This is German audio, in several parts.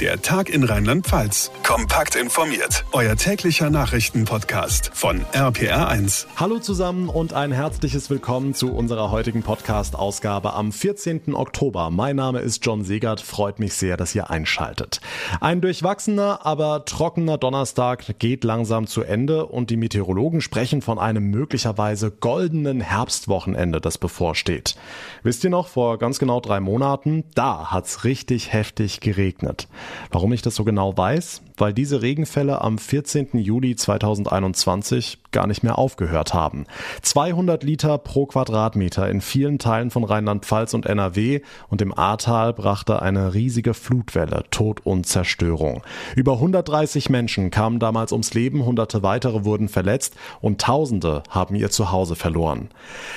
Der Tag in Rheinland-Pfalz. Kompakt informiert. Euer täglicher Nachrichtenpodcast von RPR1. Hallo zusammen und ein herzliches Willkommen zu unserer heutigen Podcast-Ausgabe am 14. Oktober. Mein Name ist John Segert. Freut mich sehr, dass ihr einschaltet. Ein durchwachsener, aber trockener Donnerstag geht langsam zu Ende und die Meteorologen sprechen von einem möglicherweise goldenen Herbstwochenende, das bevorsteht. Wisst ihr noch, vor ganz genau drei Monaten, da hat's richtig heftig geregnet. Warum ich das so genau weiß? Weil diese Regenfälle am 14. Juli 2021 gar nicht mehr aufgehört haben. 200 Liter pro Quadratmeter in vielen Teilen von Rheinland-Pfalz und NRW und im Ahrtal brachte eine riesige Flutwelle Tod und Zerstörung. Über 130 Menschen kamen damals ums Leben, hunderte weitere wurden verletzt und Tausende haben ihr Zuhause verloren.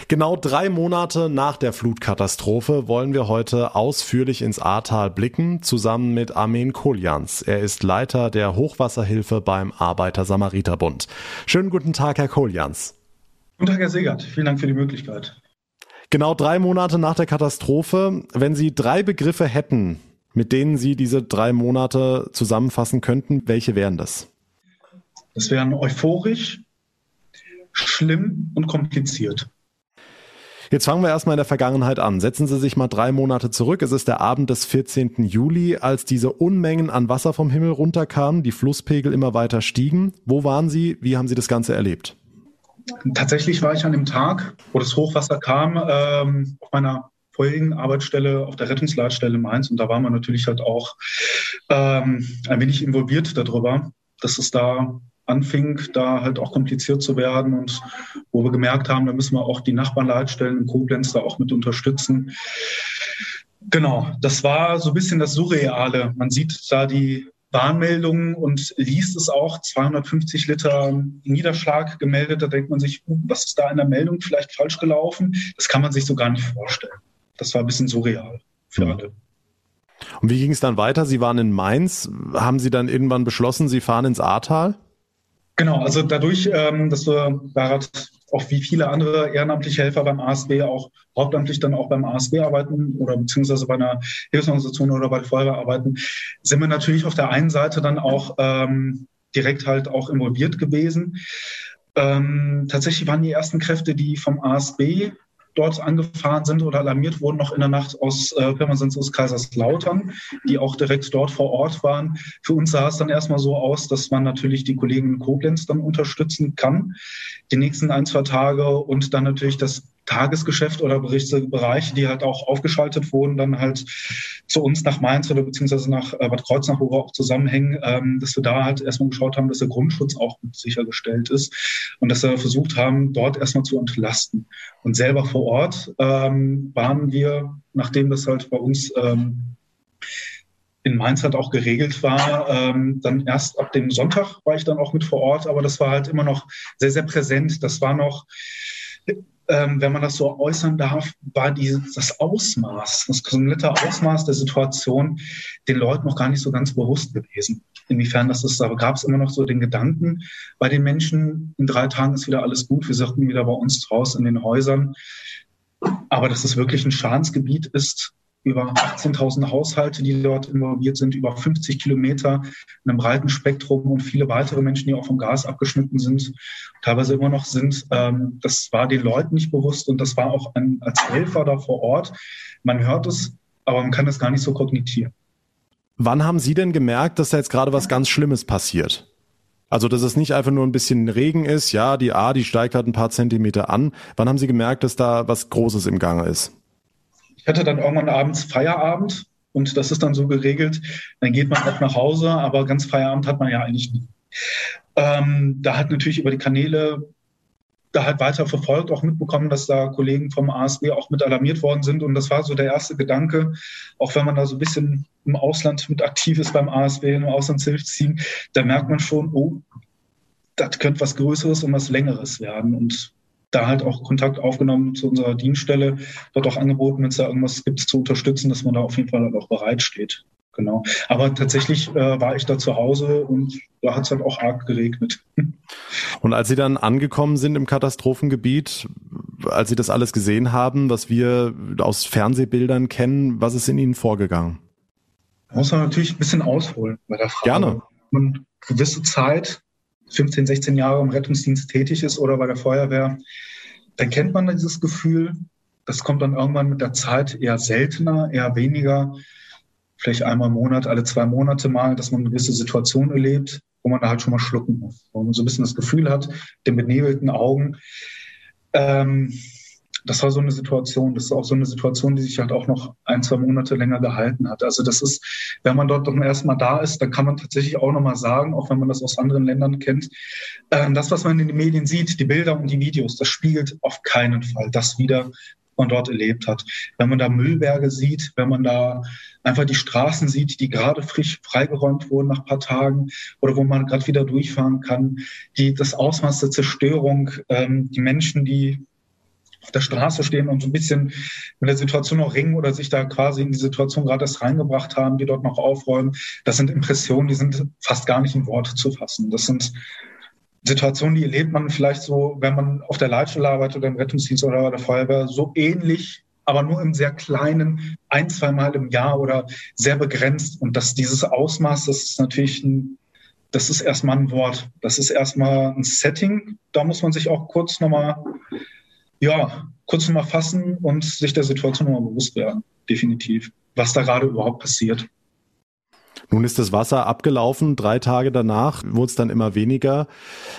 Genau drei Monate nach der Flutkatastrophe wollen wir heute ausführlich ins Ahrtal blicken, zusammen mit Armen Koljans. Er ist Leiter der Hochwasserhilfe beim Arbeiter-Samariter-Bund. Schönen guten Tag, Herr Koljans. Guten Tag, Herr Segert. Vielen Dank für die Möglichkeit. Genau drei Monate nach der Katastrophe, wenn Sie drei Begriffe hätten, mit denen Sie diese drei Monate zusammenfassen könnten, welche wären das? Das wären euphorisch, schlimm und kompliziert. Jetzt fangen wir erstmal in der Vergangenheit an. Setzen Sie sich mal drei Monate zurück. Es ist der Abend des 14. Juli, als diese Unmengen an Wasser vom Himmel runterkamen, die Flusspegel immer weiter stiegen. Wo waren Sie? Wie haben Sie das Ganze erlebt? Tatsächlich war ich an dem Tag, wo das Hochwasser kam, ähm, auf meiner vorherigen Arbeitsstelle auf der Rettungsleitstelle Mainz und da war man natürlich halt auch ähm, ein wenig involviert darüber, dass es da anfing, da halt auch kompliziert zu werden und wo wir gemerkt haben, da müssen wir auch die Nachbarleitstellen in Koblenz da auch mit unterstützen. Genau, das war so ein bisschen das Surreale. Man sieht da die Warnmeldungen und liest es auch, 250 Liter Niederschlag gemeldet. Da denkt man sich, uh, was ist da in der Meldung vielleicht falsch gelaufen? Das kann man sich so gar nicht vorstellen. Das war ein bisschen surreal für mhm. alle. Und wie ging es dann weiter? Sie waren in Mainz. Haben Sie dann irgendwann beschlossen, Sie fahren ins Ahrtal? Genau, also dadurch, ähm, dass wir Barat auch wie viele andere ehrenamtliche Helfer beim ASB auch hauptamtlich dann auch beim ASB arbeiten oder beziehungsweise bei einer Hilfsorganisation oder bei der Feuerwehr arbeiten, sind wir natürlich auf der einen Seite dann auch ähm, direkt halt auch involviert gewesen. Ähm, tatsächlich waren die ersten Kräfte, die vom ASB dort angefahren sind oder alarmiert wurden, noch in der Nacht aus äh, Pirmasens aus Kaiserslautern, die auch direkt dort vor Ort waren. Für uns sah es dann erstmal so aus, dass man natürlich die Kollegen in Koblenz dann unterstützen kann, die nächsten ein, zwei Tage und dann natürlich das Tagesgeschäft oder Berichtsbereiche, die halt auch aufgeschaltet wurden, dann halt zu uns nach Mainz oder beziehungsweise nach äh, Bad Kreuznach, wo wir auch zusammenhängen, ähm, dass wir da halt erstmal geschaut haben, dass der Grundschutz auch sichergestellt ist und dass wir versucht haben, dort erstmal zu entlasten. Und selber vor Ort ähm, waren wir, nachdem das halt bei uns ähm, in Mainz halt auch geregelt war. Ähm, dann erst ab dem Sonntag war ich dann auch mit vor Ort, aber das war halt immer noch sehr, sehr präsent. Das war noch ähm, wenn man das so äußern darf, war dieses, das Ausmaß, das komplette Ausmaß der Situation den Leuten noch gar nicht so ganz bewusst gewesen. Inwiefern das ist, aber gab es immer noch so den Gedanken bei den Menschen, in drei Tagen ist wieder alles gut, wir sagten wieder bei uns draußen in den Häusern. Aber dass es wirklich ein Schadensgebiet ist, über 18.000 Haushalte, die dort involviert sind, über 50 Kilometer in einem breiten Spektrum und viele weitere Menschen, die auch vom Gas abgeschnitten sind, teilweise immer noch sind. Ähm, das war den Leuten nicht bewusst und das war auch ein, als Helfer da vor Ort. Man hört es, aber man kann es gar nicht so kognitieren. Wann haben Sie denn gemerkt, dass da jetzt gerade was ganz Schlimmes passiert? Also, dass es nicht einfach nur ein bisschen Regen ist, ja, die A, die steigt halt ein paar Zentimeter an. Wann haben Sie gemerkt, dass da was Großes im Gange ist? Ich hatte dann irgendwann abends Feierabend und das ist dann so geregelt. Dann geht man auch nach Hause, aber ganz Feierabend hat man ja eigentlich nie. Ähm, da hat natürlich über die Kanäle da halt weiter verfolgt, auch mitbekommen, dass da Kollegen vom ASB auch mit alarmiert worden sind. Und das war so der erste Gedanke, auch wenn man da so ein bisschen im Ausland mit aktiv ist beim ASB, im Auslandshilfsteam, da merkt man schon, oh, das könnte was Größeres und was Längeres werden. Und da halt auch Kontakt aufgenommen zu unserer Dienststelle, dort auch angeboten, wenn es da irgendwas gibt, zu unterstützen, dass man da auf jeden Fall halt auch bereitsteht. Genau. Aber tatsächlich äh, war ich da zu Hause und da hat es halt auch arg geregnet. Und als Sie dann angekommen sind im Katastrophengebiet, als Sie das alles gesehen haben, was wir aus Fernsehbildern kennen, was ist in Ihnen vorgegangen? Muss man natürlich ein bisschen ausholen bei der Frage. Gerne. Man gewisse Zeit, 15, 16 Jahre im Rettungsdienst tätig ist oder bei der Feuerwehr, dann kennt man dieses Gefühl. Das kommt dann irgendwann mit der Zeit eher seltener, eher weniger. Vielleicht einmal im Monat, alle zwei Monate mal, dass man eine gewisse Situation erlebt, wo man da halt schon mal schlucken muss. Wo man so ein bisschen das Gefühl hat, den benebelten Augen, ähm, das war so eine Situation, das ist auch so eine Situation, die sich halt auch noch ein, zwei Monate länger gehalten hat. Also das ist, wenn man dort zum ersten Mal da ist, dann kann man tatsächlich auch nochmal sagen, auch wenn man das aus anderen Ländern kennt, äh, das, was man in den Medien sieht, die Bilder und die Videos, das spiegelt auf keinen Fall das wieder, man dort erlebt hat. Wenn man da Müllberge sieht, wenn man da einfach die Straßen sieht, die gerade frisch freigeräumt wurden nach ein paar Tagen oder wo man gerade wieder durchfahren kann, die, das Ausmaß der Zerstörung, ähm, die Menschen, die auf der Straße stehen und so ein bisschen mit der Situation noch ringen oder sich da quasi in die Situation gerade erst reingebracht haben, die dort noch aufräumen. Das sind Impressionen, die sind fast gar nicht in Worte zu fassen. Das sind Situationen, die erlebt man vielleicht so, wenn man auf der Leitstelle arbeitet oder im Rettungsdienst oder bei der Feuerwehr, so ähnlich, aber nur im sehr kleinen, ein, zwei Mal im Jahr oder sehr begrenzt. Und dass dieses Ausmaß, das ist natürlich ein, das ist erstmal ein Wort. Das ist erstmal ein Setting. Da muss man sich auch kurz nochmal ja, kurz nochmal fassen und sich der Situation nochmal bewusst werden, definitiv, was da gerade überhaupt passiert. Nun ist das Wasser abgelaufen, drei Tage danach wurde es dann immer weniger.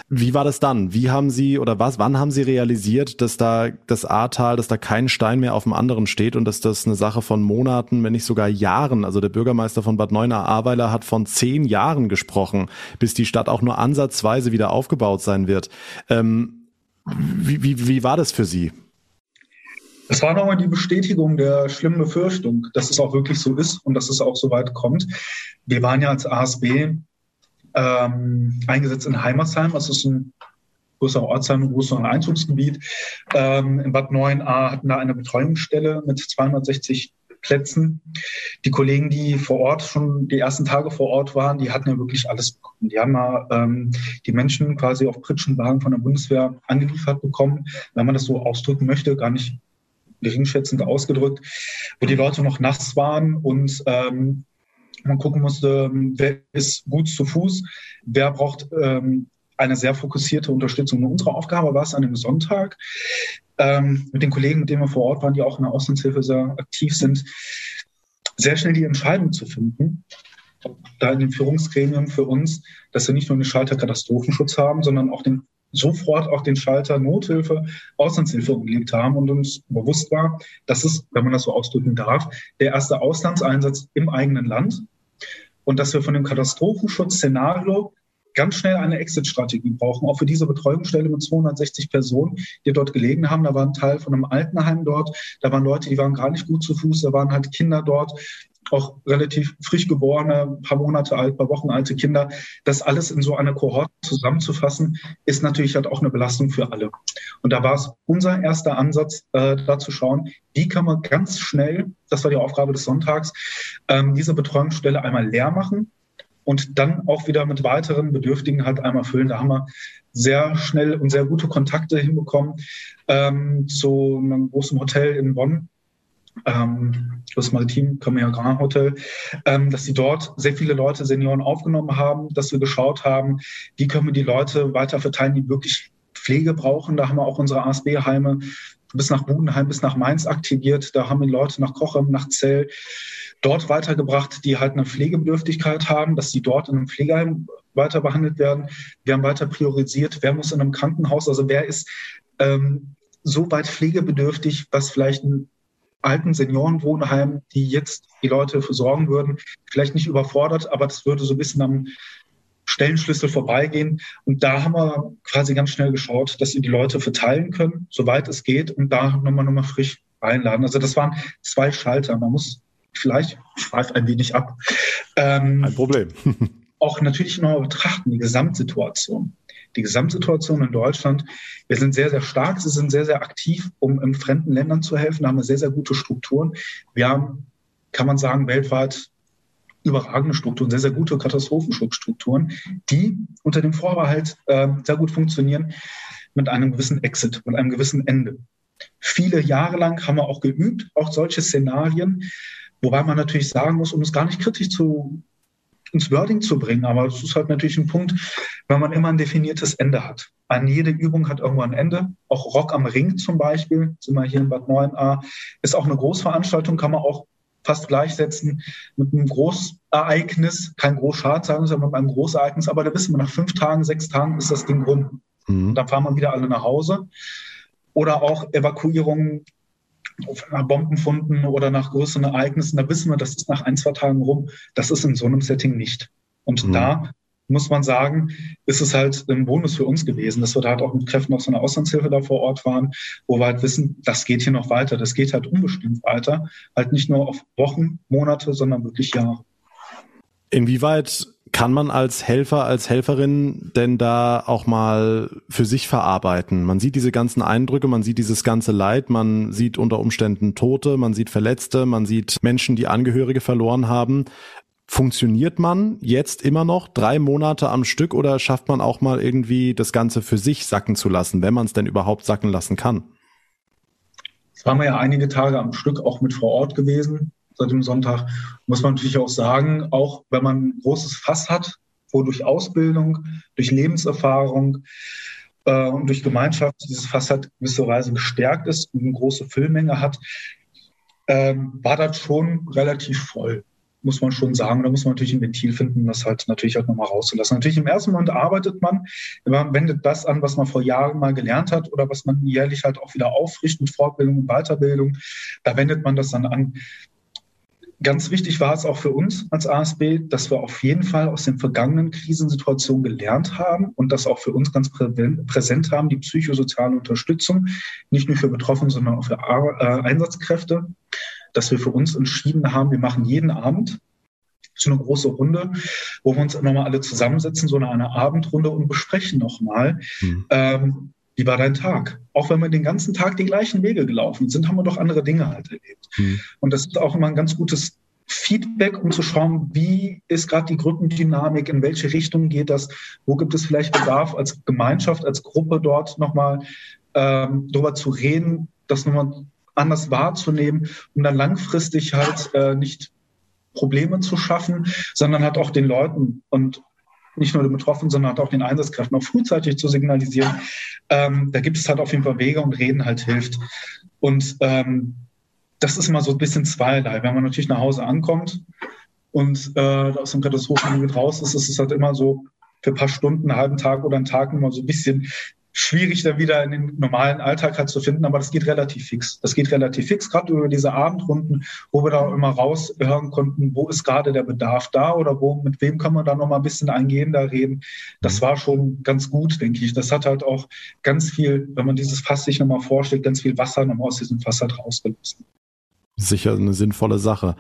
Wie war das dann? Wie haben Sie oder was, wann haben Sie realisiert, dass da das Ahrtal, dass da kein Stein mehr auf dem anderen steht und dass das eine Sache von Monaten, wenn nicht sogar Jahren, also der Bürgermeister von Bad Neuenahr-Ahrweiler hat von zehn Jahren gesprochen, bis die Stadt auch nur ansatzweise wieder aufgebaut sein wird. Ähm, wie, wie, wie war das für Sie? Es war nochmal die Bestätigung der schlimmen Befürchtung, dass es auch wirklich so ist und dass es auch so weit kommt. Wir waren ja als ASB ähm, eingesetzt in Heimersheim. Das ist ein größerer Ortsheim, ein größeres Einzugsgebiet. Ähm, in Bad 9a hatten da eine Betreuungsstelle mit 260 Plätzen. Die Kollegen, die vor Ort schon die ersten Tage vor Ort waren, die hatten ja wirklich alles bekommen. Die haben mal ähm, die Menschen quasi auf Pritschenwagen von der Bundeswehr angeliefert bekommen, wenn man das so ausdrücken möchte, gar nicht geringschätzend ausgedrückt, wo die Leute noch nass waren und ähm, man gucken musste, wer ist gut zu Fuß, wer braucht ähm, eine sehr fokussierte Unterstützung. Unsere Aufgabe war es an dem Sonntag, ähm, mit den Kollegen, mit denen wir vor Ort waren, die auch in der Auslandshilfe sehr aktiv sind, sehr schnell die Entscheidung zu finden, da in den Führungsgremien für uns, dass wir nicht nur den Schalter Katastrophenschutz haben, sondern auch den sofort auch den Schalter Nothilfe, Auslandshilfe umgelegt haben und uns bewusst war, dass es, wenn man das so ausdrücken darf, der erste Auslandseinsatz im eigenen Land und dass wir von dem Katastrophenschutzszenario ganz schnell eine Exit-Strategie brauchen, auch für diese Betreuungsstelle mit 260 Personen, die dort gelegen haben. Da war ein Teil von einem Altenheim dort, da waren Leute, die waren gar nicht gut zu Fuß, da waren halt Kinder dort, auch relativ frisch geborene, paar Monate alt, paar Wochen alte Kinder. Das alles in so einer Kohorte zusammenzufassen, ist natürlich halt auch eine Belastung für alle. Und da war es unser erster Ansatz, äh, da zu schauen, wie kann man ganz schnell, das war die Aufgabe des Sonntags, ähm, diese Betreuungsstelle einmal leer machen, und dann auch wieder mit weiteren Bedürftigen halt einmal füllen. Da haben wir sehr schnell und sehr gute Kontakte hinbekommen ähm, zu einem großen Hotel in Bonn. Ähm, das Maritim Premier Grand Hotel, ähm, dass sie dort sehr viele Leute, Senioren aufgenommen haben, dass wir geschaut haben, wie können wir die Leute weiter verteilen, die wirklich Pflege brauchen. Da haben wir auch unsere ASB-Heime bis nach Budenheim, bis nach Mainz aktiviert. Da haben wir Leute nach Kochem, nach Zell dort weitergebracht, die halt eine Pflegebedürftigkeit haben, dass sie dort in einem Pflegeheim weiter behandelt werden. Wir haben weiter priorisiert, wer muss in einem Krankenhaus, also wer ist ähm, so weit pflegebedürftig, was vielleicht ein alten Seniorenwohnheim, die jetzt die Leute versorgen würden, vielleicht nicht überfordert, aber das würde so ein bisschen am Stellenschlüssel vorbeigehen. Und da haben wir quasi ganz schnell geschaut, dass wir die Leute verteilen können, soweit es geht, und da nochmal nochmal frisch einladen. Also das waren zwei Schalter. Man muss vielleicht, ich schweife ein wenig ab. Ähm, ein Problem. auch natürlich noch betrachten, die Gesamtsituation. Die Gesamtsituation in Deutschland. Wir sind sehr, sehr stark. Sie sind sehr, sehr aktiv, um in fremden Ländern zu helfen. Da haben wir sehr, sehr gute Strukturen. Wir haben, kann man sagen, weltweit überragende Strukturen, sehr, sehr gute Katastrophenschutzstrukturen, die unter dem Vorbehalt äh, sehr gut funktionieren mit einem gewissen Exit, mit einem gewissen Ende. Viele Jahre lang haben wir auch geübt, auch solche Szenarien. Wobei man natürlich sagen muss, um es gar nicht kritisch zu, ins Wording zu bringen, aber es ist halt natürlich ein Punkt, wenn man immer ein definiertes Ende hat. An jede Übung hat irgendwo ein Ende. Auch Rock am Ring zum Beispiel, sind wir hier in Bad 9a, ist auch eine Großveranstaltung, kann man auch fast gleichsetzen mit einem Großereignis, kein Großschad sagen, sondern einem Großereignis, aber da wissen wir, nach fünf Tagen, sechs Tagen ist das Ding rum. Mhm. Und dann fahren wir wieder alle nach Hause. Oder auch Evakuierungen nach Bombenfunden oder nach größeren Ereignissen, da wissen wir, das ist nach ein, zwei Tagen rum. Das ist in so einem Setting nicht. Und mhm. da muss man sagen, ist es halt ein Bonus für uns gewesen, dass wir da halt auch mit Kräften aus so einer Auslandshilfe da vor Ort waren, wo wir halt wissen, das geht hier noch weiter. Das geht halt unbestimmt weiter. Halt nicht nur auf Wochen, Monate, sondern wirklich Jahre. Inwieweit kann man als Helfer, als Helferin denn da auch mal für sich verarbeiten? Man sieht diese ganzen Eindrücke, man sieht dieses ganze Leid, man sieht unter Umständen Tote, man sieht Verletzte, man sieht Menschen, die Angehörige verloren haben. Funktioniert man jetzt immer noch drei Monate am Stück oder schafft man auch mal irgendwie das Ganze für sich sacken zu lassen, wenn man es denn überhaupt sacken lassen kann? Es waren wir ja einige Tage am Stück auch mit vor Ort gewesen seit dem Sonntag, muss man natürlich auch sagen, auch wenn man ein großes Fass hat, wo durch Ausbildung, durch Lebenserfahrung äh, und durch Gemeinschaft dieses Fass halt gewisserweise gestärkt ist und eine große Füllmenge hat, ähm, war das schon relativ voll muss man schon sagen. Da muss man natürlich ein Ventil finden, das halt natürlich halt nochmal rauszulassen. Natürlich im ersten Moment arbeitet man, man wendet das an, was man vor Jahren mal gelernt hat oder was man jährlich halt auch wieder auffrischt mit Fortbildung und Weiterbildung. Da wendet man das dann an. Ganz wichtig war es auch für uns als ASB, dass wir auf jeden Fall aus den vergangenen Krisensituationen gelernt haben und das auch für uns ganz präsent haben, die psychosoziale Unterstützung, nicht nur für Betroffene, sondern auch für äh, Einsatzkräfte, dass wir für uns entschieden haben, wir machen jeden Abend so eine große Runde, wo wir uns nochmal alle zusammensetzen, so eine, eine Abendrunde und besprechen nochmal, mhm. ähm, wie war dein Tag? Auch wenn wir den ganzen Tag die gleichen Wege gelaufen sind, haben wir doch andere Dinge halt erlebt. Mhm. Und das ist auch immer ein ganz gutes Feedback, um zu schauen, wie ist gerade die Gruppendynamik, in welche Richtung geht das, wo gibt es vielleicht Bedarf als Gemeinschaft, als Gruppe dort nochmal ähm, darüber zu reden, das nochmal anders wahrzunehmen, um dann langfristig halt äh, nicht Probleme zu schaffen, sondern halt auch den Leuten und nicht nur den Betroffenen, sondern auch den Einsatzkräften auch frühzeitig zu signalisieren. Ähm, da gibt es halt auf jeden Fall Wege und Reden halt hilft. Und ähm, das ist immer so ein bisschen zweierlei. Wenn man natürlich nach Hause ankommt und äh, aus dem Katastrophengebiet raus ist, ist es halt immer so für ein paar Stunden, einen halben Tag oder einen Tag immer so ein bisschen schwierig, da wieder in den normalen Alltag halt zu finden, aber das geht relativ fix. Das geht relativ fix, gerade über diese Abendrunden, wo wir da immer raushören konnten, wo ist gerade der Bedarf da oder wo, mit wem kann man da noch mal ein bisschen eingehender reden. Das war schon ganz gut, denke ich. Das hat halt auch ganz viel, wenn man dieses Fass sich nochmal vorstellt, ganz viel Wasser nochmal aus diesem Fass halt rausgelassen sicher eine sinnvolle Sache.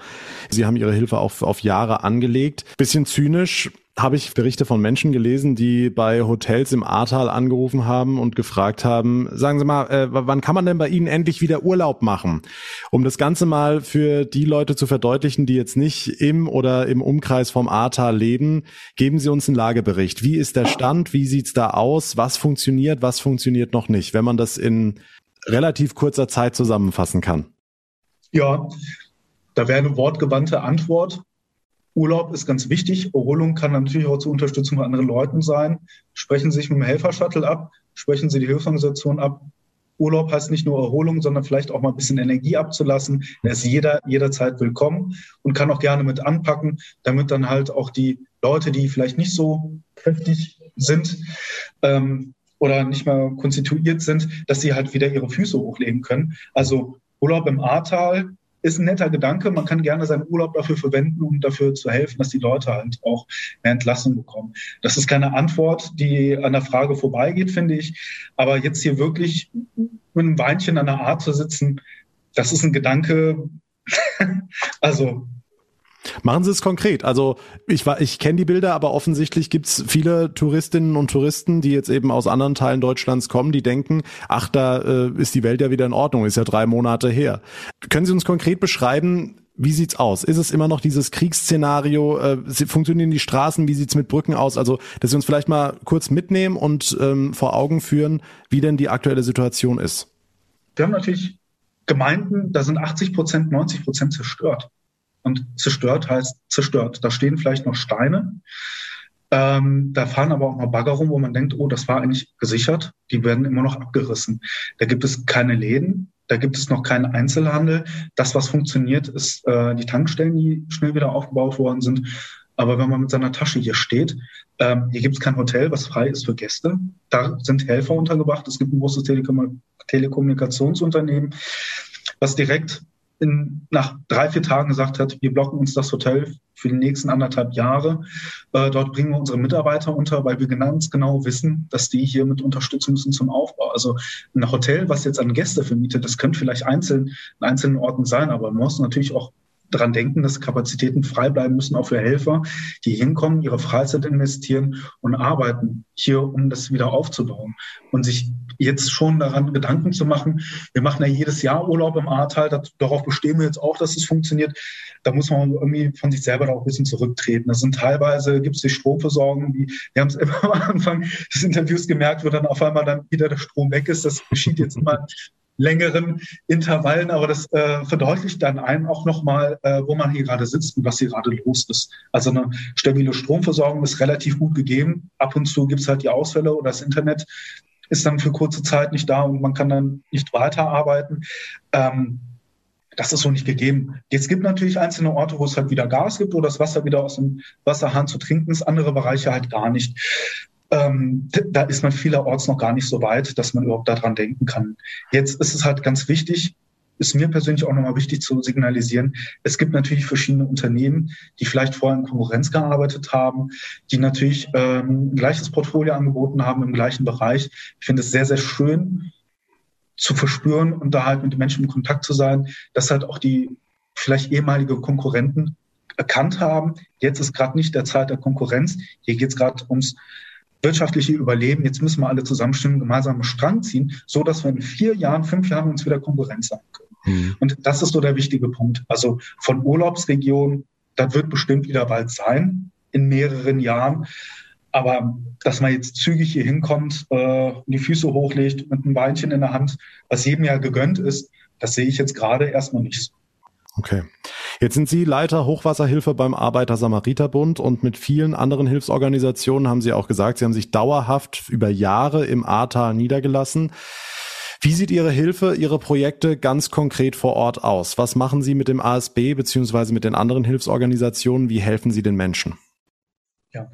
Sie haben Ihre Hilfe auf, auf Jahre angelegt. Bisschen zynisch habe ich Berichte von Menschen gelesen, die bei Hotels im Ahrtal angerufen haben und gefragt haben, sagen Sie mal, äh, wann kann man denn bei Ihnen endlich wieder Urlaub machen? Um das Ganze mal für die Leute zu verdeutlichen, die jetzt nicht im oder im Umkreis vom Ahrtal leben, geben Sie uns einen Lagebericht. Wie ist der Stand? Wie sieht's da aus? Was funktioniert? Was funktioniert noch nicht? Wenn man das in relativ kurzer Zeit zusammenfassen kann. Ja, da wäre eine wortgewandte Antwort. Urlaub ist ganz wichtig. Erholung kann natürlich auch zur Unterstützung von anderen Leuten sein. Sprechen Sie sich mit dem Helfershuttle ab, sprechen Sie die Hilfsorganisation ab. Urlaub heißt nicht nur Erholung, sondern vielleicht auch mal ein bisschen Energie abzulassen. Er ist jeder, jederzeit willkommen und kann auch gerne mit anpacken, damit dann halt auch die Leute, die vielleicht nicht so kräftig sind ähm, oder nicht mehr konstituiert sind, dass sie halt wieder ihre Füße hochlegen können. Also Urlaub im Ahrtal ist ein netter Gedanke. Man kann gerne seinen Urlaub dafür verwenden, um dafür zu helfen, dass die Leute halt auch mehr Entlassung bekommen. Das ist keine Antwort, die an der Frage vorbeigeht, finde ich. Aber jetzt hier wirklich mit einem Weinchen an der Art zu sitzen, das ist ein Gedanke. also Machen Sie es konkret. Also ich war, ich kenne die Bilder, aber offensichtlich gibt's viele Touristinnen und Touristen, die jetzt eben aus anderen Teilen Deutschlands kommen, die denken, ach, da äh, ist die Welt ja wieder in Ordnung, ist ja drei Monate her. Können Sie uns konkret beschreiben, wie sieht's aus? Ist es immer noch dieses Kriegsszenario? Äh, funktionieren die Straßen? Wie sieht's mit Brücken aus? Also, dass Sie uns vielleicht mal kurz mitnehmen und ähm, vor Augen führen, wie denn die aktuelle Situation ist. Wir haben natürlich Gemeinden, da sind 80 Prozent, 90 Prozent zerstört. Und zerstört heißt zerstört. Da stehen vielleicht noch Steine. Ähm, da fahren aber auch noch Bagger rum, wo man denkt, oh, das war eigentlich gesichert. Die werden immer noch abgerissen. Da gibt es keine Läden, da gibt es noch keinen Einzelhandel. Das, was funktioniert, ist äh, die Tankstellen, die schnell wieder aufgebaut worden sind. Aber wenn man mit seiner Tasche hier steht, ähm, hier gibt es kein Hotel, was frei ist für Gäste. Da sind Helfer untergebracht. Es gibt ein großes Telekom Telekommunikationsunternehmen, was direkt in, nach drei, vier Tagen gesagt hat, wir blocken uns das Hotel für die nächsten anderthalb Jahre. Äh, dort bringen wir unsere Mitarbeiter unter, weil wir ganz genau wissen, dass die hier mit unterstützen müssen zum Aufbau. Also ein Hotel, was jetzt an Gäste vermietet, das könnte vielleicht einzeln in einzelnen Orten sein, aber man muss natürlich auch daran denken, dass Kapazitäten frei bleiben müssen, auch für Helfer, die hinkommen, ihre Freizeit investieren und arbeiten hier, um das wieder aufzubauen und sich jetzt schon daran Gedanken zu machen. Wir machen ja jedes Jahr Urlaub im Ahrtal, darauf bestehen wir jetzt auch, dass es funktioniert. Da muss man irgendwie von sich selber auch ein bisschen zurücktreten. Das sind teilweise, gibt es die Stromversorgung, wie wir haben es immer am Anfang des Interviews gemerkt, wo dann auf einmal dann wieder der Strom weg ist. Das geschieht jetzt immer längeren Intervallen, aber das äh, verdeutlicht dann einem auch nochmal, äh, wo man hier gerade sitzt und was hier gerade los ist. Also eine stabile Stromversorgung ist relativ gut gegeben. Ab und zu gibt es halt die Ausfälle oder das Internet ist dann für kurze Zeit nicht da und man kann dann nicht weiterarbeiten. Ähm, das ist so nicht gegeben. Jetzt gibt natürlich einzelne Orte, wo es halt wieder Gas gibt, wo das Wasser wieder aus dem Wasserhahn zu trinken ist, andere Bereiche halt gar nicht ähm, da ist man vielerorts noch gar nicht so weit, dass man überhaupt daran denken kann. Jetzt ist es halt ganz wichtig, ist mir persönlich auch nochmal wichtig zu signalisieren. Es gibt natürlich verschiedene Unternehmen, die vielleicht vorher in Konkurrenz gearbeitet haben, die natürlich ähm, ein gleiches Portfolio angeboten haben im gleichen Bereich. Ich finde es sehr, sehr schön zu verspüren und da halt mit den Menschen in Kontakt zu sein, dass halt auch die vielleicht ehemalige Konkurrenten erkannt haben, jetzt ist gerade nicht der Zeit der Konkurrenz, hier geht es gerade ums wirtschaftliche Überleben. Jetzt müssen wir alle zusammenstimmen, gemeinsam einen Strang ziehen, so dass wir in vier Jahren, fünf Jahren uns wieder Konkurrenz sein können. Mhm. Und das ist so der wichtige Punkt. Also von Urlaubsregionen, das wird bestimmt wieder bald sein, in mehreren Jahren. Aber dass man jetzt zügig hier hinkommt, äh, die Füße hochlegt mit einem Beinchen in der Hand, was jedem ja gegönnt ist, das sehe ich jetzt gerade erstmal nicht so. Okay. Jetzt sind Sie Leiter Hochwasserhilfe beim Arbeiter-Samariter-Bund und mit vielen anderen Hilfsorganisationen haben Sie auch gesagt, Sie haben sich dauerhaft über Jahre im Ahrtal niedergelassen. Wie sieht Ihre Hilfe, Ihre Projekte ganz konkret vor Ort aus? Was machen Sie mit dem ASB beziehungsweise mit den anderen Hilfsorganisationen? Wie helfen Sie den Menschen? Ja.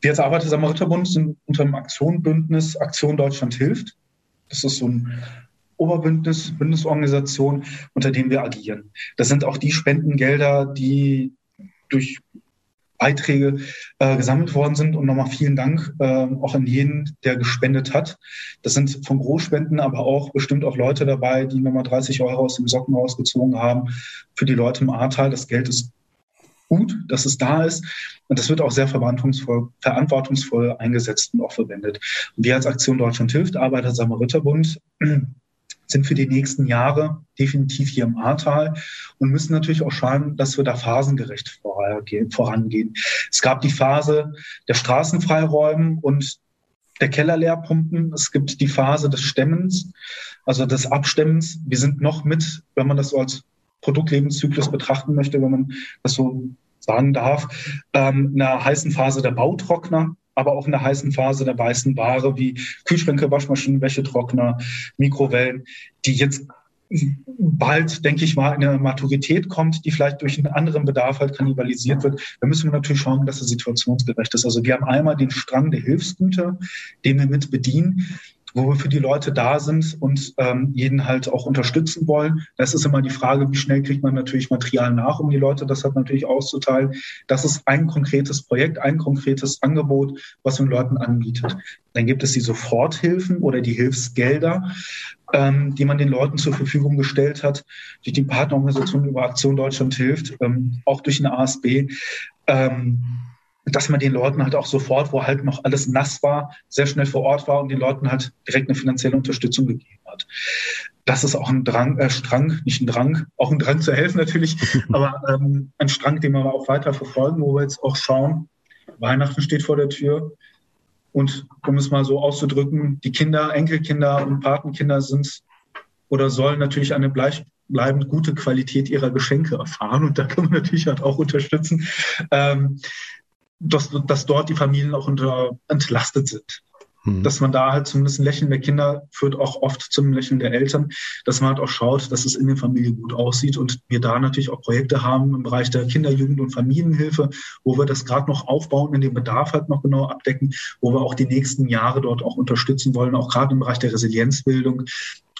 Wir als Arbeiter-Samariter-Bund sind unter dem Aktionbündnis Aktion Deutschland hilft. Das ist so ein Oberbündnis, Bündnisorganisation, unter denen wir agieren. Das sind auch die Spendengelder, die durch Beiträge äh, gesammelt worden sind. Und nochmal vielen Dank äh, auch an jeden, der gespendet hat. Das sind von Großspenden, aber auch bestimmt auch Leute dabei, die nochmal 30 Euro aus dem Socken rausgezogen haben für die Leute im Ahrtal. Das Geld ist gut, dass es da ist. Und das wird auch sehr verantwortungsvoll, verantwortungsvoll eingesetzt und auch verwendet. Und wir als Aktion Deutschland hilft, Arbeiter Samariterbund, sind für die nächsten Jahre definitiv hier im Ahrtal und müssen natürlich auch schauen, dass wir da phasengerecht vorangehen. Es gab die Phase der Straßenfreiräumen und der Kellerleerpumpen. Es gibt die Phase des Stemmens, also des Abstemmens. Wir sind noch mit, wenn man das so als Produktlebenszyklus betrachten möchte, wenn man das so sagen darf, ähm, in einer heißen Phase der Bautrockner aber auch in der heißen Phase der weißen Ware wie Kühlschränke, Waschmaschinen, Wäschetrockner, Mikrowellen, die jetzt bald, denke ich mal, in eine Maturität kommt, die vielleicht durch einen anderen Bedarf halt kannibalisiert wird. Da müssen wir natürlich schauen, dass es situationsgerecht ist. Also wir haben einmal den Strang der Hilfsgüter, den wir mit bedienen wo wir für die Leute da sind und ähm, jeden halt auch unterstützen wollen. Das ist immer die Frage, wie schnell kriegt man natürlich Material nach, um die Leute das halt natürlich auszuteilen. Das ist ein konkretes Projekt, ein konkretes Angebot, was man Leuten anbietet. Dann gibt es die Soforthilfen oder die Hilfsgelder, ähm, die man den Leuten zur Verfügung gestellt hat, durch die Partnerorganisation über Aktion Deutschland hilft, ähm, auch durch den ASB. Ähm, dass man den Leuten halt auch sofort, wo halt noch alles nass war, sehr schnell vor Ort war und den Leuten halt direkt eine finanzielle Unterstützung gegeben hat. Das ist auch ein Drang, äh, Strang, nicht ein Drang, auch ein Drang zu helfen natürlich, aber ähm, ein Strang, den wir auch weiter verfolgen, wo wir jetzt auch schauen, Weihnachten steht vor der Tür. Und um es mal so auszudrücken, die Kinder, Enkelkinder und Patenkinder sind oder sollen natürlich eine bleibend gute Qualität ihrer Geschenke erfahren. Und da kann man natürlich halt auch unterstützen, ähm, dass, dass dort die Familien auch unter, entlastet sind. Mhm. Dass man da halt zumindest ein Lächeln der Kinder führt auch oft zum Lächeln der Eltern, dass man halt auch schaut, dass es in der Familie gut aussieht und wir da natürlich auch Projekte haben im Bereich der Kinder-, Jugend- und Familienhilfe, wo wir das gerade noch aufbauen, in den Bedarf halt noch genau abdecken, wo wir auch die nächsten Jahre dort auch unterstützen wollen, auch gerade im Bereich der Resilienzbildung.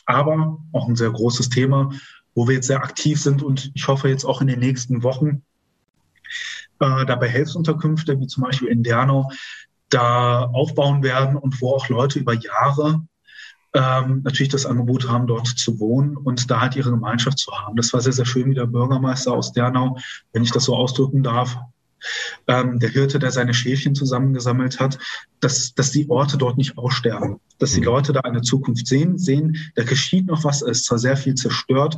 Aber auch ein sehr großes Thema, wo wir jetzt sehr aktiv sind und ich hoffe jetzt auch in den nächsten Wochen äh, dabei Hilfsunterkünfte, wie zum Beispiel in Dernau, da aufbauen werden und wo auch Leute über Jahre ähm, natürlich das Angebot haben, dort zu wohnen und da halt ihre Gemeinschaft zu haben. Das war sehr, sehr schön, wie der Bürgermeister aus Dernau, wenn ich das so ausdrücken darf, ähm, der Hirte, der seine Schäfchen zusammengesammelt hat, dass, dass die Orte dort nicht aussterben, dass die mhm. Leute da eine Zukunft sehen, sehen, da geschieht noch was, es ist zwar sehr viel zerstört,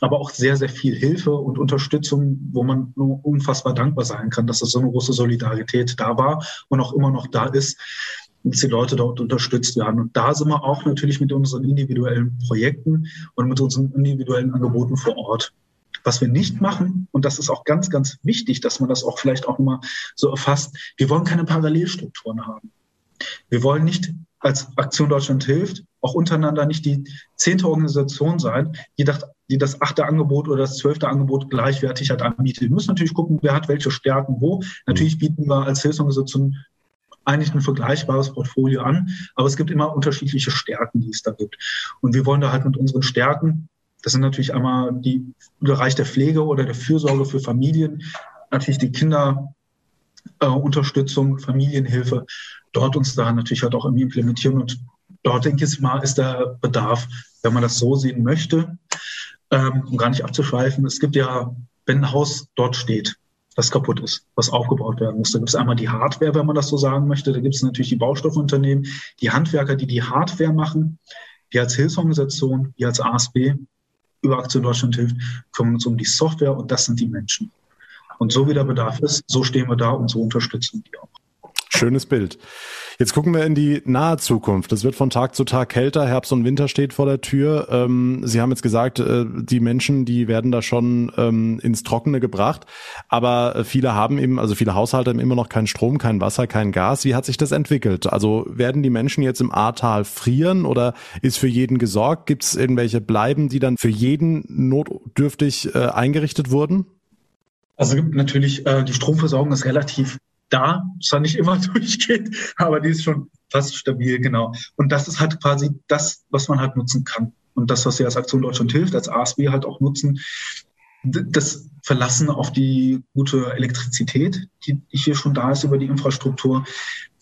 aber auch sehr, sehr viel Hilfe und Unterstützung, wo man nur unfassbar dankbar sein kann, dass es so eine große Solidarität da war und auch immer noch da ist, dass die Leute dort unterstützt werden. Und da sind wir auch natürlich mit unseren individuellen Projekten und mit unseren individuellen Angeboten vor Ort. Was wir nicht machen, und das ist auch ganz, ganz wichtig, dass man das auch vielleicht auch mal so erfasst, wir wollen keine Parallelstrukturen haben. Wir wollen nicht als Aktion Deutschland hilft auch untereinander nicht die zehnte Organisation sein, die das, achte Angebot oder das zwölfte Angebot gleichwertig halt anbietet. Wir müssen natürlich gucken, wer hat welche Stärken wo. Natürlich bieten wir als Hilfsorganisation eigentlich ein vergleichbares Portfolio an, aber es gibt immer unterschiedliche Stärken, die es da gibt. Und wir wollen da halt mit unseren Stärken das sind natürlich einmal die Bereich der Pflege oder der Fürsorge für Familien, natürlich die Kinderunterstützung, äh, Familienhilfe. Dort uns da natürlich halt auch irgendwie implementieren und dort denke ich mal ist der Bedarf, wenn man das so sehen möchte, ähm, um gar nicht abzuschweifen. Es gibt ja, wenn ein Haus dort steht, was kaputt ist, was aufgebaut werden muss. Da gibt es einmal die Hardware, wenn man das so sagen möchte. Da gibt es natürlich die Baustoffunternehmen, die Handwerker, die die Hardware machen. Wir als Hilfsorganisation, wir als ASB über Aktion Deutschland hilft, kümmern uns um die Software und das sind die Menschen. Und so wie der Bedarf ist, so stehen wir da und so unterstützen wir auch. Schönes Bild. Jetzt gucken wir in die nahe Zukunft. Es wird von Tag zu Tag kälter, Herbst und Winter steht vor der Tür. Ähm, Sie haben jetzt gesagt, äh, die Menschen, die werden da schon ähm, ins Trockene gebracht. Aber äh, viele haben eben, also viele Haushalte haben immer noch keinen Strom, kein Wasser, kein Gas. Wie hat sich das entwickelt? Also werden die Menschen jetzt im Ahrtal frieren oder ist für jeden gesorgt? Gibt es irgendwelche Bleiben, die dann für jeden notdürftig äh, eingerichtet wurden? Also gibt natürlich, äh, die Stromversorgung ist relativ da, zwar nicht immer durchgeht, aber die ist schon fast stabil, genau. Und das ist halt quasi das, was man halt nutzen kann. Und das, was wir als Aktion Deutschland hilft, als ASB halt auch nutzen, das Verlassen auf die gute Elektrizität, die hier schon da ist über die Infrastruktur.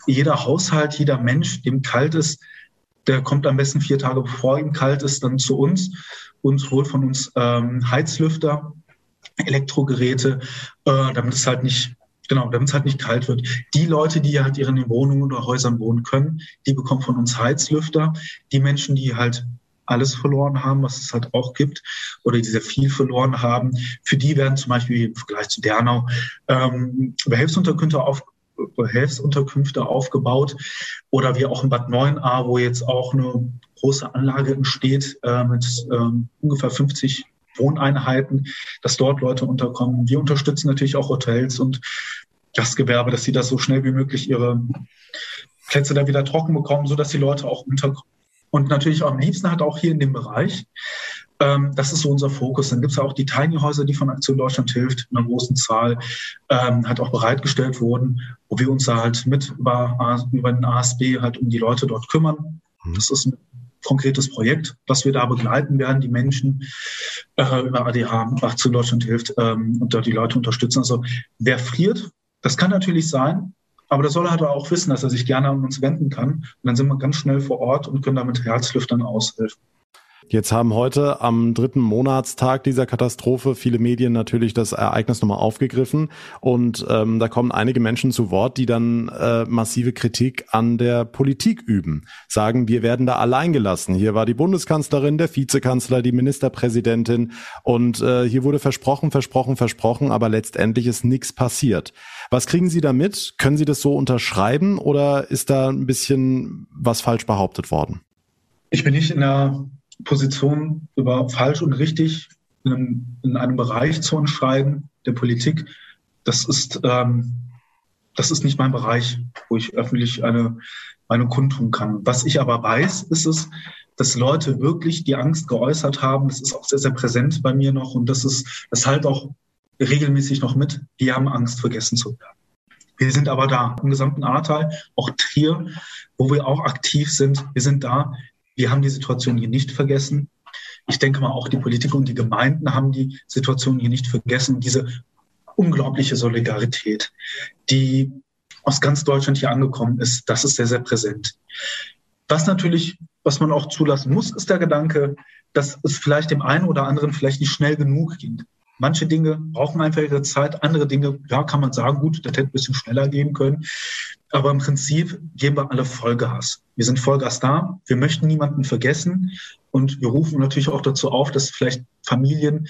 Jeder Haushalt, jeder Mensch, dem kalt ist, der kommt am besten vier Tage bevor ihm kalt ist, dann zu uns und holt von uns ähm, Heizlüfter, Elektrogeräte, äh, damit es halt nicht Genau, damit es halt nicht kalt wird. Die Leute, die halt in Wohnungen oder Häusern wohnen können, die bekommen von uns Heizlüfter. Die Menschen, die halt alles verloren haben, was es halt auch gibt, oder die sehr viel verloren haben, für die werden zum Beispiel im Vergleich zu Dernau ähm, Behelfsunterkünfte auf, Behelfsunterkünfte aufgebaut oder wie auch in Bad 9a, wo jetzt auch eine große Anlage entsteht äh, mit ähm, ungefähr 50 Wohneinheiten, dass dort Leute unterkommen. Wir unterstützen natürlich auch Hotels und Gastgewerbe, dass sie da so schnell wie möglich ihre Plätze da wieder trocken bekommen, sodass die Leute auch unterkommen. Und natürlich auch am liebsten hat auch hier in dem Bereich, ähm, das ist so unser Fokus. Dann gibt es auch die Tiny Häuser, die von Aktion Deutschland hilft, in einer großen Zahl, ähm, halt auch bereitgestellt wurden, wo wir uns da halt mit über, über den ASB halt um die Leute dort kümmern. Mhm. Das ist ein konkretes Projekt, was wir da begleiten werden, die Menschen äh, über ADH Aktion Deutschland hilft ähm, und da die Leute unterstützen. Also wer friert, das kann natürlich sein, aber da soll er halt auch wissen, dass er sich gerne an uns wenden kann. Und dann sind wir ganz schnell vor Ort und können damit Herzlüftern aushelfen. Jetzt haben heute am dritten Monatstag dieser Katastrophe viele Medien natürlich das Ereignis nochmal aufgegriffen und ähm, da kommen einige Menschen zu Wort, die dann äh, massive Kritik an der Politik üben. Sagen, wir werden da allein gelassen. Hier war die Bundeskanzlerin, der Vizekanzler, die Ministerpräsidentin und äh, hier wurde versprochen, versprochen, versprochen, aber letztendlich ist nichts passiert. Was kriegen Sie da mit? Können Sie das so unterschreiben oder ist da ein bisschen was falsch behauptet worden? Ich bin nicht in der Position über falsch und richtig in einem, in einem Bereich zu entscheiden, der Politik, das ist, ähm, das ist nicht mein Bereich, wo ich öffentlich eine Meinung kundtun kann. Was ich aber weiß, ist es, dass Leute wirklich die Angst geäußert haben. Das ist auch sehr, sehr präsent bei mir noch und das ist, das halt auch regelmäßig noch mit. Die haben Angst, vergessen zu werden. Wir sind aber da im gesamten Ahrtal, auch Trier, wo wir auch aktiv sind. Wir sind da. Wir haben die Situation hier nicht vergessen. Ich denke mal, auch die Politik und die Gemeinden haben die Situation hier nicht vergessen. Diese unglaubliche Solidarität, die aus ganz Deutschland hier angekommen ist, das ist sehr, sehr präsent. Was natürlich, was man auch zulassen muss, ist der Gedanke, dass es vielleicht dem einen oder anderen vielleicht nicht schnell genug ging. Manche Dinge brauchen einfach ihre Zeit, andere Dinge, ja, kann man sagen, gut, das hätte ein bisschen schneller gehen können. Aber im Prinzip geben wir alle Vollgas. Wir sind Vollgas da. Wir möchten niemanden vergessen. Und wir rufen natürlich auch dazu auf, dass vielleicht Familien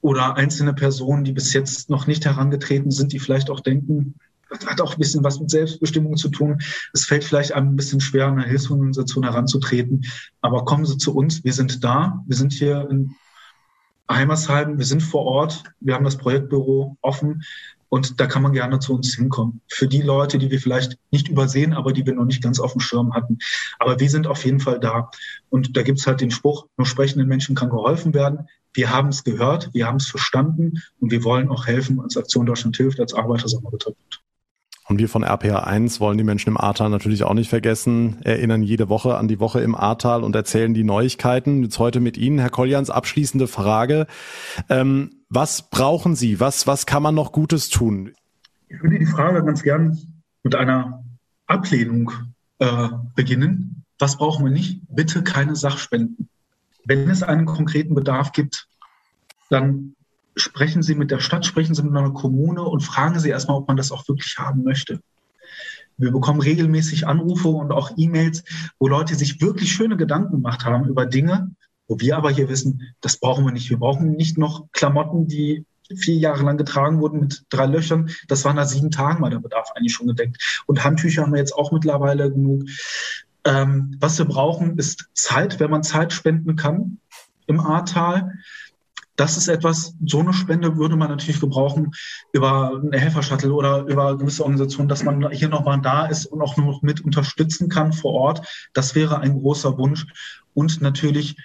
oder einzelne Personen, die bis jetzt noch nicht herangetreten sind, die vielleicht auch denken, das hat auch ein bisschen was mit Selbstbestimmung zu tun. Es fällt vielleicht einem ein bisschen schwer, an eine Hilfsorganisation heranzutreten. Aber kommen Sie zu uns. Wir sind da. Wir sind hier in Heimersheim. Wir sind vor Ort. Wir haben das Projektbüro offen. Und da kann man gerne zu uns hinkommen. Für die Leute, die wir vielleicht nicht übersehen, aber die wir noch nicht ganz auf dem Schirm hatten. Aber wir sind auf jeden Fall da. Und da gibt's halt den Spruch, nur sprechenden Menschen kann geholfen werden. Wir haben es gehört, wir haben es verstanden und wir wollen auch helfen als Aktion Deutschland hilft, als Arbeitersammelbetrieb. Und wir von RPA 1 wollen die Menschen im Ahrtal natürlich auch nicht vergessen, erinnern jede Woche an die Woche im Ahrtal und erzählen die Neuigkeiten. Jetzt heute mit Ihnen, Herr Kolljans, abschließende Frage. Ähm, was brauchen Sie? Was, was kann man noch Gutes tun? Ich würde die Frage ganz gern mit einer Ablehnung äh, beginnen. Was brauchen wir nicht? Bitte keine Sachspenden. Wenn es einen konkreten Bedarf gibt, dann sprechen Sie mit der Stadt, sprechen Sie mit einer Kommune und fragen Sie erstmal, ob man das auch wirklich haben möchte. Wir bekommen regelmäßig Anrufe und auch E-Mails, wo Leute sich wirklich schöne Gedanken gemacht haben über Dinge, wo wir aber hier wissen, das brauchen wir nicht. Wir brauchen nicht noch Klamotten, die vier Jahre lang getragen wurden mit drei Löchern. Das war nach sieben Tagen mal der Bedarf eigentlich schon gedeckt. Und Handtücher haben wir jetzt auch mittlerweile genug. Ähm, was wir brauchen, ist Zeit, wenn man Zeit spenden kann im Ahrtal das ist etwas, so eine Spende würde man natürlich gebrauchen über eine Helfershuttle oder über gewisse Organisationen, dass man hier nochmal da ist und auch noch mit unterstützen kann vor Ort. Das wäre ein großer Wunsch. Und natürlich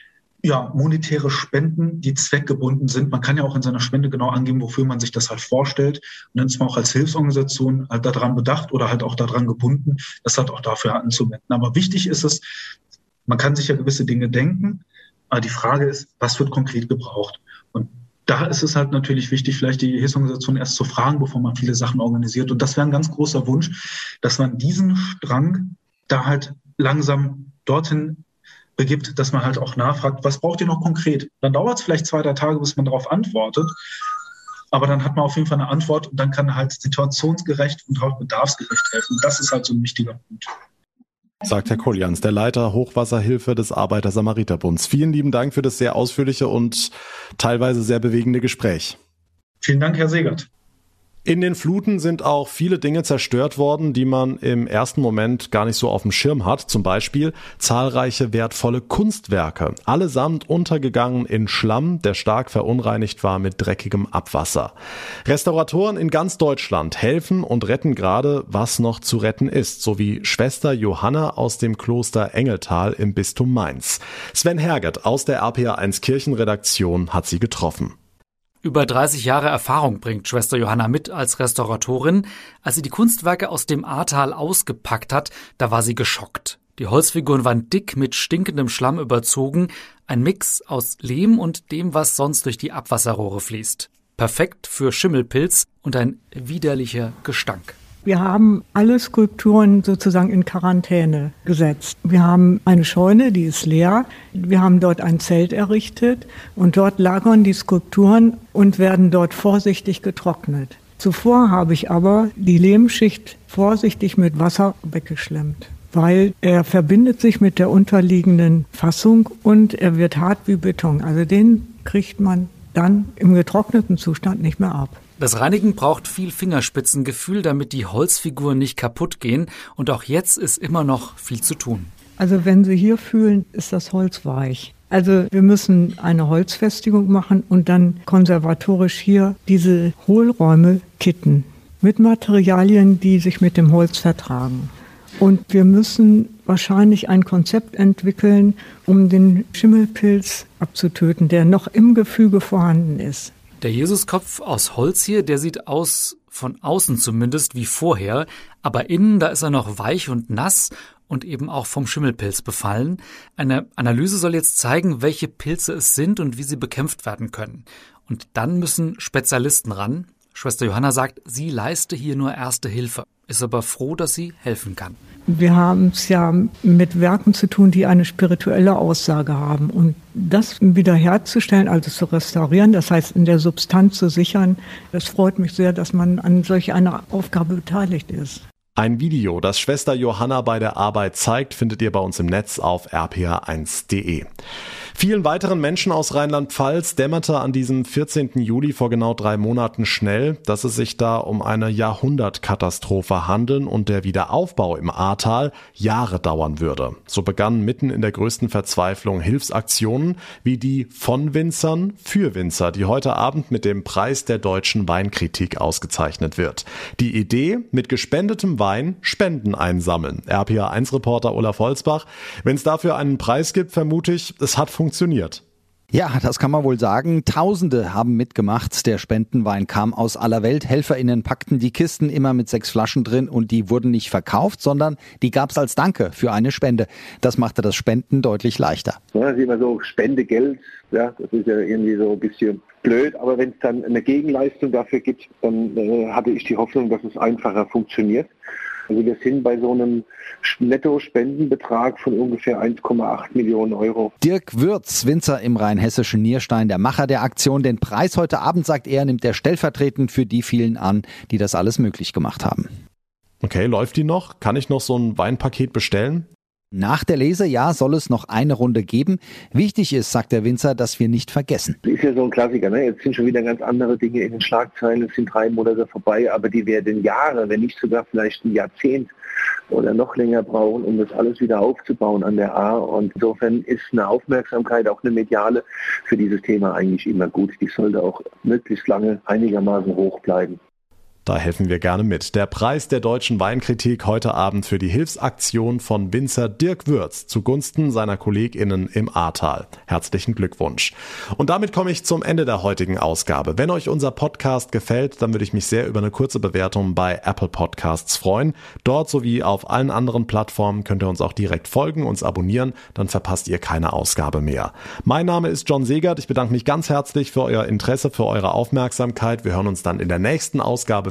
ja, monetäre Spenden, die zweckgebunden sind. Man kann ja auch in seiner Spende genau angeben, wofür man sich das halt vorstellt. Und dann ist man auch als Hilfsorganisation halt daran bedacht oder halt auch daran gebunden, das halt auch dafür anzuwenden. Aber wichtig ist es, man kann sich ja gewisse Dinge denken, aber die Frage ist, was wird konkret gebraucht? Und da ist es halt natürlich wichtig, vielleicht die Hilfsorganisation erst zu fragen, bevor man viele Sachen organisiert. Und das wäre ein ganz großer Wunsch, dass man diesen Strang da halt langsam dorthin begibt, dass man halt auch nachfragt, was braucht ihr noch konkret? Dann dauert es vielleicht zwei, drei Tage, bis man darauf antwortet. Aber dann hat man auf jeden Fall eine Antwort und dann kann halt situationsgerecht und auch bedarfsgerecht helfen. Das ist halt so ein wichtiger Punkt sagt Herr Kollians, der Leiter Hochwasserhilfe des Arbeiter-Samariter-Bunds. Vielen lieben Dank für das sehr ausführliche und teilweise sehr bewegende Gespräch. Vielen Dank, Herr Segert. In den Fluten sind auch viele Dinge zerstört worden, die man im ersten Moment gar nicht so auf dem Schirm hat. Zum Beispiel zahlreiche wertvolle Kunstwerke, allesamt untergegangen in Schlamm, der stark verunreinigt war mit dreckigem Abwasser. Restauratoren in ganz Deutschland helfen und retten gerade, was noch zu retten ist, so wie Schwester Johanna aus dem Kloster Engeltal im Bistum Mainz. Sven Herget aus der RPA1 Kirchenredaktion hat sie getroffen. Über 30 Jahre Erfahrung bringt Schwester Johanna mit als Restauratorin. Als sie die Kunstwerke aus dem Ahrtal ausgepackt hat, da war sie geschockt. Die Holzfiguren waren dick mit stinkendem Schlamm überzogen, ein Mix aus Lehm und dem, was sonst durch die Abwasserrohre fließt. Perfekt für Schimmelpilz und ein widerlicher Gestank. Wir haben alle Skulpturen sozusagen in Quarantäne gesetzt. Wir haben eine Scheune, die ist leer. Wir haben dort ein Zelt errichtet und dort lagern die Skulpturen und werden dort vorsichtig getrocknet. Zuvor habe ich aber die Lehmschicht vorsichtig mit Wasser weggeschlemmt, weil er verbindet sich mit der unterliegenden Fassung und er wird hart wie Beton. Also den kriegt man dann im getrockneten Zustand nicht mehr ab. Das Reinigen braucht viel Fingerspitzengefühl, damit die Holzfiguren nicht kaputt gehen. Und auch jetzt ist immer noch viel zu tun. Also wenn Sie hier fühlen, ist das Holz weich. Also wir müssen eine Holzfestigung machen und dann konservatorisch hier diese Hohlräume kitten mit Materialien, die sich mit dem Holz vertragen. Und wir müssen wahrscheinlich ein Konzept entwickeln, um den Schimmelpilz abzutöten, der noch im Gefüge vorhanden ist. Der Jesuskopf aus Holz hier, der sieht aus, von außen zumindest, wie vorher, aber innen, da ist er noch weich und nass und eben auch vom Schimmelpilz befallen. Eine Analyse soll jetzt zeigen, welche Pilze es sind und wie sie bekämpft werden können. Und dann müssen Spezialisten ran. Schwester Johanna sagt, sie leiste hier nur erste Hilfe, ist aber froh, dass sie helfen kann. Wir haben es ja mit Werken zu tun, die eine spirituelle Aussage haben. Und das wiederherzustellen, also zu restaurieren, das heißt in der Substanz zu sichern, das freut mich sehr, dass man an solch einer Aufgabe beteiligt ist. Ein Video, das Schwester Johanna bei der Arbeit zeigt, findet ihr bei uns im Netz auf rpa1.de. Vielen weiteren Menschen aus Rheinland-Pfalz dämmerte an diesem 14. Juli vor genau drei Monaten schnell, dass es sich da um eine Jahrhundertkatastrophe handeln und der Wiederaufbau im Ahrtal Jahre dauern würde. So begannen mitten in der größten Verzweiflung Hilfsaktionen wie die von Winzern für Winzer, die heute Abend mit dem Preis der deutschen Weinkritik ausgezeichnet wird. Die Idee, mit gespendetem Wein Spenden einsammeln. RPA1-Reporter Olaf Holzbach. Wenn es dafür einen Preis gibt, vermute ich, es hat funktioniert. Ja, das kann man wohl sagen. Tausende haben mitgemacht. Der Spendenwein kam aus aller Welt. HelferInnen packten die Kisten immer mit sechs Flaschen drin und die wurden nicht verkauft, sondern die gab's als Danke für eine Spende. Das machte das Spenden deutlich leichter. Ja, das ist immer so Spendegeld. Ja, das ist ja irgendwie so ein bisschen blöd. Aber wenn es dann eine Gegenleistung dafür gibt, dann äh, hatte ich die Hoffnung, dass es einfacher funktioniert. Also wir sind bei so einem Netto-Spendenbetrag von ungefähr 1,8 Millionen Euro. Dirk Würz, Winzer im rheinhessischen Nierstein, der Macher der Aktion. Den Preis heute Abend, sagt er, nimmt er stellvertretend für die vielen an, die das alles möglich gemacht haben. Okay, läuft die noch? Kann ich noch so ein Weinpaket bestellen? Nach der Lese, ja, soll es noch eine Runde geben. Wichtig ist, sagt der Winzer, dass wir nicht vergessen. Das ist ja so ein Klassiker. Ne? Jetzt sind schon wieder ganz andere Dinge in den Schlagzeilen. Es sind drei Monate vorbei, aber die werden Jahre, wenn nicht sogar vielleicht ein Jahrzehnt oder noch länger brauchen, um das alles wieder aufzubauen an der A. Und insofern ist eine Aufmerksamkeit, auch eine mediale, für dieses Thema eigentlich immer gut. Die sollte auch möglichst lange einigermaßen hoch bleiben. Da helfen wir gerne mit. Der Preis der deutschen Weinkritik heute Abend für die Hilfsaktion von Winzer Dirk Würz zugunsten seiner KollegInnen im Ahrtal. Herzlichen Glückwunsch. Und damit komme ich zum Ende der heutigen Ausgabe. Wenn euch unser Podcast gefällt, dann würde ich mich sehr über eine kurze Bewertung bei Apple Podcasts freuen. Dort sowie auf allen anderen Plattformen könnt ihr uns auch direkt folgen, uns abonnieren, dann verpasst ihr keine Ausgabe mehr. Mein Name ist John Segert. Ich bedanke mich ganz herzlich für euer Interesse, für eure Aufmerksamkeit. Wir hören uns dann in der nächsten Ausgabe